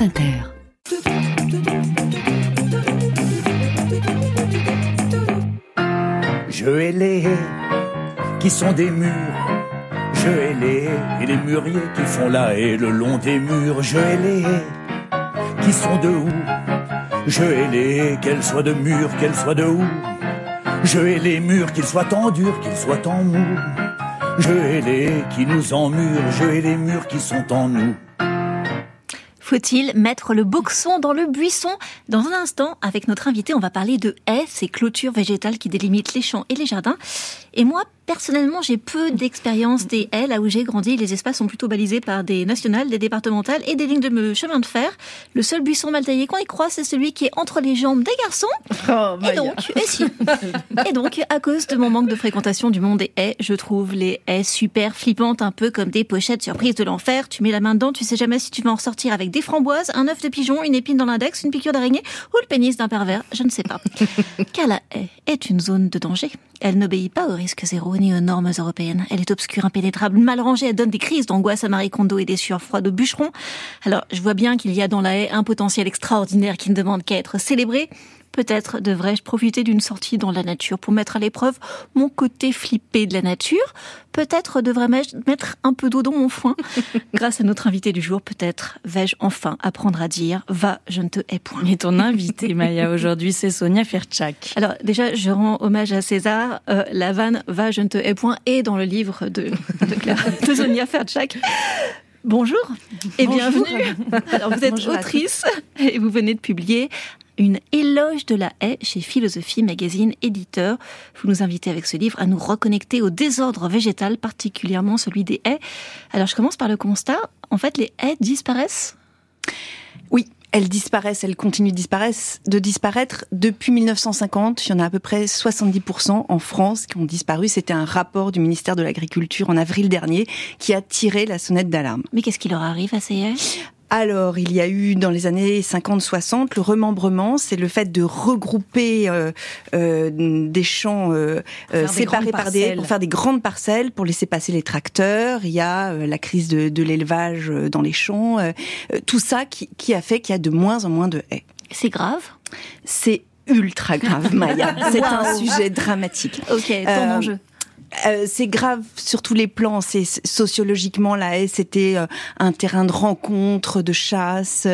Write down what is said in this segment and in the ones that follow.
Je hais les qui sont des murs. Je hais les et les mûriers qui font la haie le long des murs. Je hais les qui sont de houx. Je hais les qu'elles soient de murs, qu'elles soient de houx. Je hais les murs, qu'ils soient en dur, qu'ils soient en mou. Je hais les qui nous emmurent, je hais les murs qui sont en nous. Faut-il mettre le boxon dans le buisson? Dans un instant, avec notre invité, on va parler de haies, ces clôtures végétales qui délimitent les champs et les jardins. Et moi, personnellement, j'ai peu d'expérience des haies. Là où j'ai grandi, les espaces sont plutôt balisés par des nationales, des départementales et des lignes de chemin de fer. Le seul buisson mal taillé qu'on y croit, c'est celui qui est entre les jambes des garçons. Oh, et donc, et si? et donc, à cause de mon manque de fréquentation du monde des haies, je trouve les haies super flippantes, un peu comme des pochettes surprises de l'enfer. Tu mets la main dedans, tu sais jamais si tu vas en ressortir avec des framboises, un œuf de pigeon, une épine dans l'index, une piqûre d'araignée ou le pénis d'un pervers. Je ne sais pas. Car la haie est une zone de danger. Elle n'obéit pas au risque zéro ni aux normes européennes. Elle est obscure, impénétrable, mal rangée, elle donne des crises d'angoisse à Marie Kondo et des sueurs froides au bûcheron. Alors, je vois bien qu'il y a dans la haie un potentiel extraordinaire qui ne demande qu'à être célébré. Peut-être devrais-je profiter d'une sortie dans la nature pour mettre à l'épreuve mon côté flippé de la nature. Peut-être devrais-je mettre un peu d'eau dans mon foin. Grâce à notre invité du jour, peut-être vais-je enfin apprendre à dire va, je ne te hais point. Et ton invité, Maya, aujourd'hui, c'est Sonia Ferchak. Alors déjà, je rends hommage à César. Euh, la vanne va, je ne te hais point est dans le livre de, de, Sonia Ferchak. Bonjour et Bonjour. bienvenue. Alors vous êtes Bonjour autrice et vous venez de publier une éloge de la haie chez Philosophie Magazine éditeur. Vous nous invitez avec ce livre à nous reconnecter au désordre végétal, particulièrement celui des haies. Alors je commence par le constat. En fait, les haies disparaissent? Oui, elles disparaissent, elles continuent de disparaître, de disparaître depuis 1950. Il y en a à peu près 70% en France qui ont disparu. C'était un rapport du ministère de l'Agriculture en avril dernier qui a tiré la sonnette d'alarme. Mais qu'est-ce qui leur arrive à ces haies? Alors, il y a eu dans les années 50-60 le remembrement, c'est le fait de regrouper euh, euh, des champs euh, euh, des séparés par des pour faire des grandes parcelles pour laisser passer les tracteurs. Il y a euh, la crise de, de l'élevage euh, dans les champs, tout ça qui, qui a fait qu'il y a de moins en moins de haies. C'est grave? C'est ultra grave, Maya. C'est un sujet dramatique. Ok, ton Euh, enjeu. Euh, c'est grave sur tous les plans. C'est sociologiquement la haie, c'était euh, un terrain de rencontre, de chasse.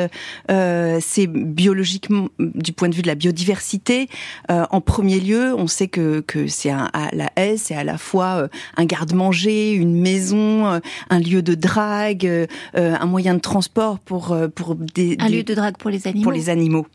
Euh, c'est biologiquement, du point de vue de la biodiversité, euh, en premier lieu, on sait que que c'est un, à la haie, c'est à la fois un garde-manger, une maison, un lieu de drague, un moyen de transport pour pour des, Un des- lieu de drague pour les animaux. pour les animaux.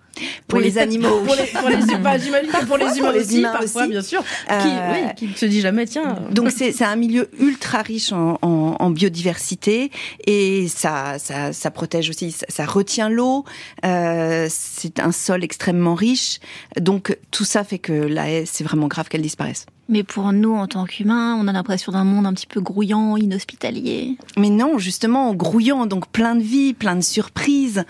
Pour les animaux. Pour les, pour les humains, j'imagine que pour les Parfois, humains les aussi, humains parfois, aussi. bien sûr. Euh, Qui, oui, qui ne se dit jamais, tiens. Donc c'est c'est un milieu ultra riche en, en, en biodiversité et ça, ça, ça protège aussi, ça, ça retient l'eau. Euh, c'est un sol extrêmement riche. Donc tout ça fait que la haie, c'est vraiment grave qu'elle disparaisse. Mais pour nous, en tant qu'humains, on a l'impression d'un monde un petit peu grouillant, inhospitalier. Mais non, justement, en grouillant, donc plein de vie, plein de surprises.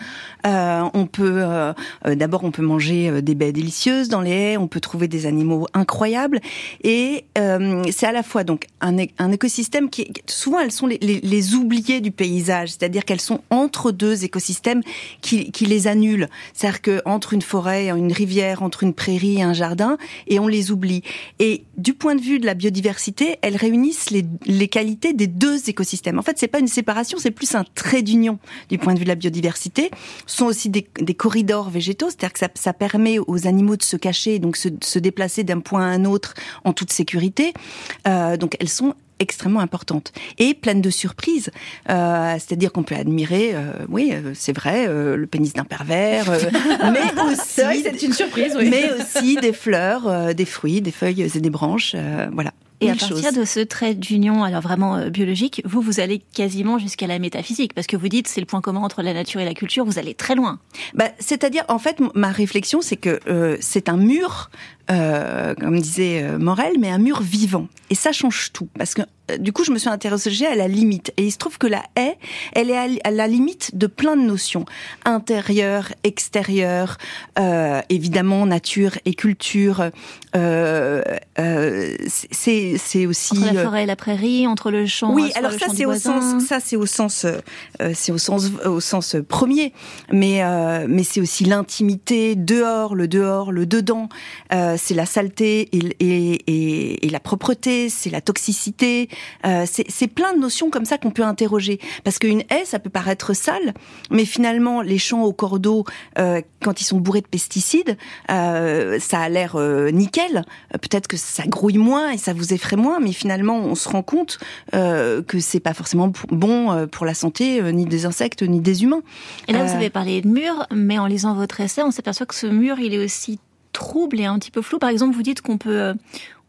Euh, on peut, euh, d'abord, on peut manger des baies délicieuses dans les haies, on peut trouver des animaux incroyables, et euh, c'est à la fois donc un, un écosystème qui, souvent, elles sont les, les, oubliées du paysage, c'est-à-dire qu'elles sont entre deux écosystèmes qui, les annulent. C'est-à-dire que entre une forêt, une rivière, entre une prairie et un jardin, et on les oublie. Et du point de vue de la biodiversité, elles réunissent les, qualités des deux écosystèmes. En fait, c'est pas une séparation, c'est plus un trait d'union du point de vue de la biodiversité. Ce sont aussi des, corridors végétaux, c'est-à-dire que ça, ça permet aux animaux de se cacher, donc se, se déplacer d'un point à un autre en toute sécurité. Euh, donc elles sont extrêmement importantes et pleines de surprises. Euh, C'est-à-dire qu'on peut admirer, euh, oui, euh, c'est vrai, euh, le pénis d'un pervers, euh, mais aussi, C'est vrai que c'est une surprise, oui. mais aussi des fleurs, euh, des fruits, des feuilles et des branches. euh, voilà. Et à partir de ce trait d'union, alors vraiment euh, biologique, vous, vous allez quasiment jusqu'à la métaphysique, parce que vous dites c'est le point commun entre la nature et la culture, vous allez très loin. Bah, C'est-à-dire, en fait, ma réflexion, c'est que euh, c'est un mur comme disait Morel, mais un mur vivant. Et ça change tout, parce que du coup, je me suis interrogée à la limite. Et il se trouve que la haie, elle est à la limite de plein de notions. Intérieur, extérieur, euh, évidemment, nature et culture. Euh, euh, c'est aussi... Entre la forêt et la prairie, entre le champ Oui, alors ça, c'est au sens, ça, c'est au sens, c'est au sens, au sens premier. Mais, mais c'est aussi l'intimité, dehors, le dehors, le dedans. C'est la saleté et, et, et la propreté, c'est la toxicité, euh, c'est plein de notions comme ça qu'on peut interroger. Parce qu'une haie, ça peut paraître sale, mais finalement, les champs au cordeau, euh, quand ils sont bourrés de pesticides, euh, ça a l'air nickel. Peut-être que ça grouille moins et ça vous effraie moins, mais finalement, on se rend compte que c'est pas forcément bon pour la santé, ni des insectes, ni des humains. Et là, vous avez parlé de mur, mais en lisant votre essai, on s'aperçoit que ce mur, il est aussi trouble et un petit peu flou. Par exemple, vous dites qu'on peut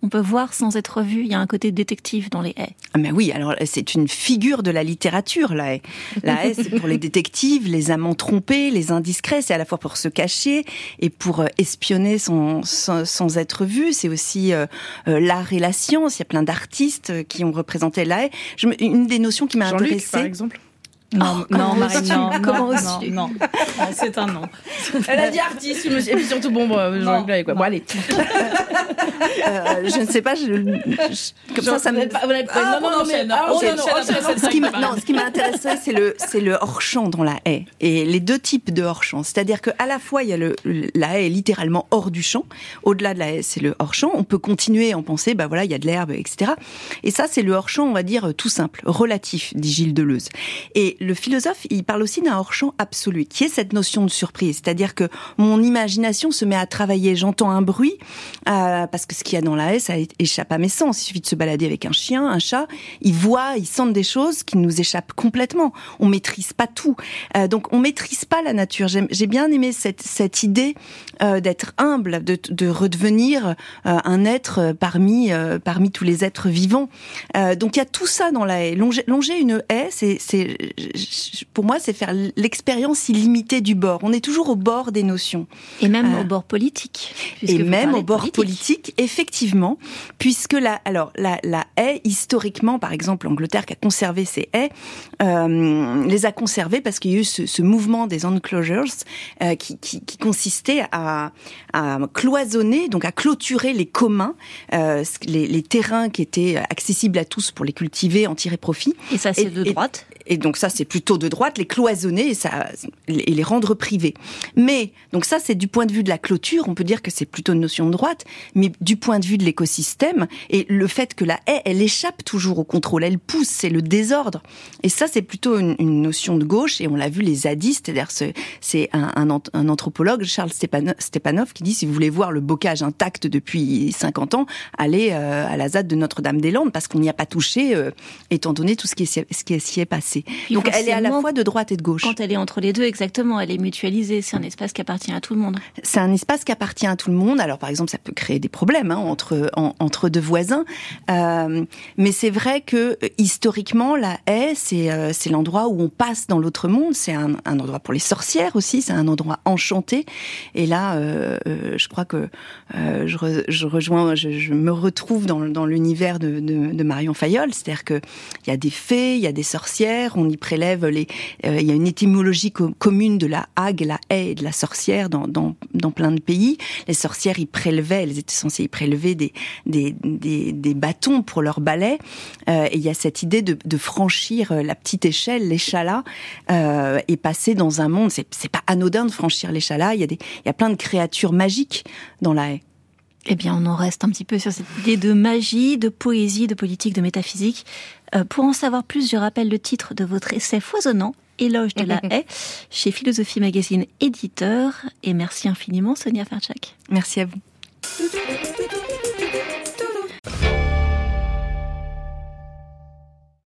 on peut voir sans être vu. Il y a un côté détective dans les haies. Ah mais oui, alors c'est une figure de la littérature, la haie. La haie, c'est pour les détectives, les amants trompés, les indiscrets. C'est à la fois pour se cacher et pour euh, espionner sans, sans, être vu. C'est aussi euh, euh, l'art et la science. Il y a plein d'artistes qui ont représenté la haie. Je, une des notions qui m'a intéressée... par exemple non, oh, non, Marine, non, comment non, non, non, c'est un non. Elle a dit artiste, et puis surtout bon, jean quoi. Bon, allez. euh, je ne sais pas, je, je comme ça, ça me. Pas, pas, non, non, non, mais, ah, qui non, ce qui m'a intéressé, c'est le, c'est le hors-champ dans la haie. Et les deux types de hors-champ. C'est-à-dire qu'à la fois, il y a le, la haie littéralement hors du champ. Au-delà de la haie, c'est le hors-champ. On peut continuer à en penser, bah voilà, il y a de l'herbe, etc. Et ça, c'est le hors-champ, on va dire, tout simple, relatif, dit Gilles Deleuze. Et le philosophe, il parle aussi d'un hors-champ absolu, qui est cette notion de surprise. C'est-à-dire que mon imagination se met à travailler. J'entends un bruit, euh, parce que ce qu'il y a dans la haie, ça échappe à mes sens. Il suffit de se balader avec un chien, un chat. Ils voient, ils sentent des choses qui nous échappent complètement. On maîtrise pas tout. Euh, donc, on maîtrise pas la nature. J'ai bien aimé cette, cette idée euh, d'être humble, de, de redevenir euh, un être parmi, parmi tous les êtres vivants. donc, il y a tout ça dans la haie. Longer, longer une haie, c'est pour moi, c'est faire l'expérience illimitée du bord. On est toujours au bord des notions. Et même au bord politique. Et même au bord politique. effectivement, puisque la, alors la, la haie historiquement, par exemple, l'Angleterre qui a conservé ses haies, euh, les a conservées parce qu'il y a eu ce, ce mouvement des enclosures euh, qui, qui, qui, consistait à, à, cloisonner, donc à clôturer les communs, euh, les, les, terrains qui étaient accessibles à tous pour les cultiver, en tirer profit. Et ça, c'est de droite. Et, et donc ça, c'est plutôt de droite, les cloisonner et, ça, et les rendre privés. Mais donc ça, c'est du point de vue de la clôture, on peut dire que c'est plutôt une notion de droite, mais du point de vue de l'écosystème et le fait que la haie, elle échappe toujours au contrôle, elle pousse, c'est le désordre. Et ça, c'est plutôt une, une, notion de gauche, et on l'a vu, les zadistes, c'est un, un, un, anthropologue, Charles Stepanov, qui dit, si vous voulez voir le bocage intact depuis 50 ans, allez euh, à la ZAD de Notre-Dame-des-Landes, parce qu'on n'y a pas touché, euh, étant donné tout ce qui, est, ce qui s'y est passé. Donc elle est à la fois de droite et de gauche. Quand elle est entre les deux, exactement, elle est mutualisée, c'est un espace qui appartient à tout le monde. C'est un espace qui appartient à tout le monde, alors par exemple, ça peut créer des problèmes hein, entre, entre deux voisins, euh, mais c'est vrai que historiquement, la haie, c'est euh, c'est l'endroit où on passe dans l'autre monde. C'est un, un, endroit pour les sorcières aussi. C'est un endroit enchanté. Et là, euh, euh je crois que euh, je, re, je, rejoins, je, je, me retrouve dans, dans l'univers de, de, de, Marion Fayol. C'est-à-dire que il y a des fées, il y a des sorcières. On y prélève les. Euh, il y a une étymologie co commune de la hague, la haie et de la sorcière dans, plein de pays. Les sorcières y prélevaient. Elles étaient censées y prélever des, des, des, bâtons pour leur balai. et il y a cette idée de, franchir la petite échelle, l'échalas, euh, et passer dans un monde. C'est pas anodin de franchir l'échalas. Il y a il y a plein de créatures magiques dans la haie. Eh bien, on en reste un petit peu sur cette idée de magie, de poésie, de politique, de métaphysique. Euh, pour en savoir plus, je rappelle le titre de votre essai foisonnant, Éloge de la haie, chez Philosophie Magazine éditeur. Et merci infiniment, Sonia Ferchak. Merci à vous.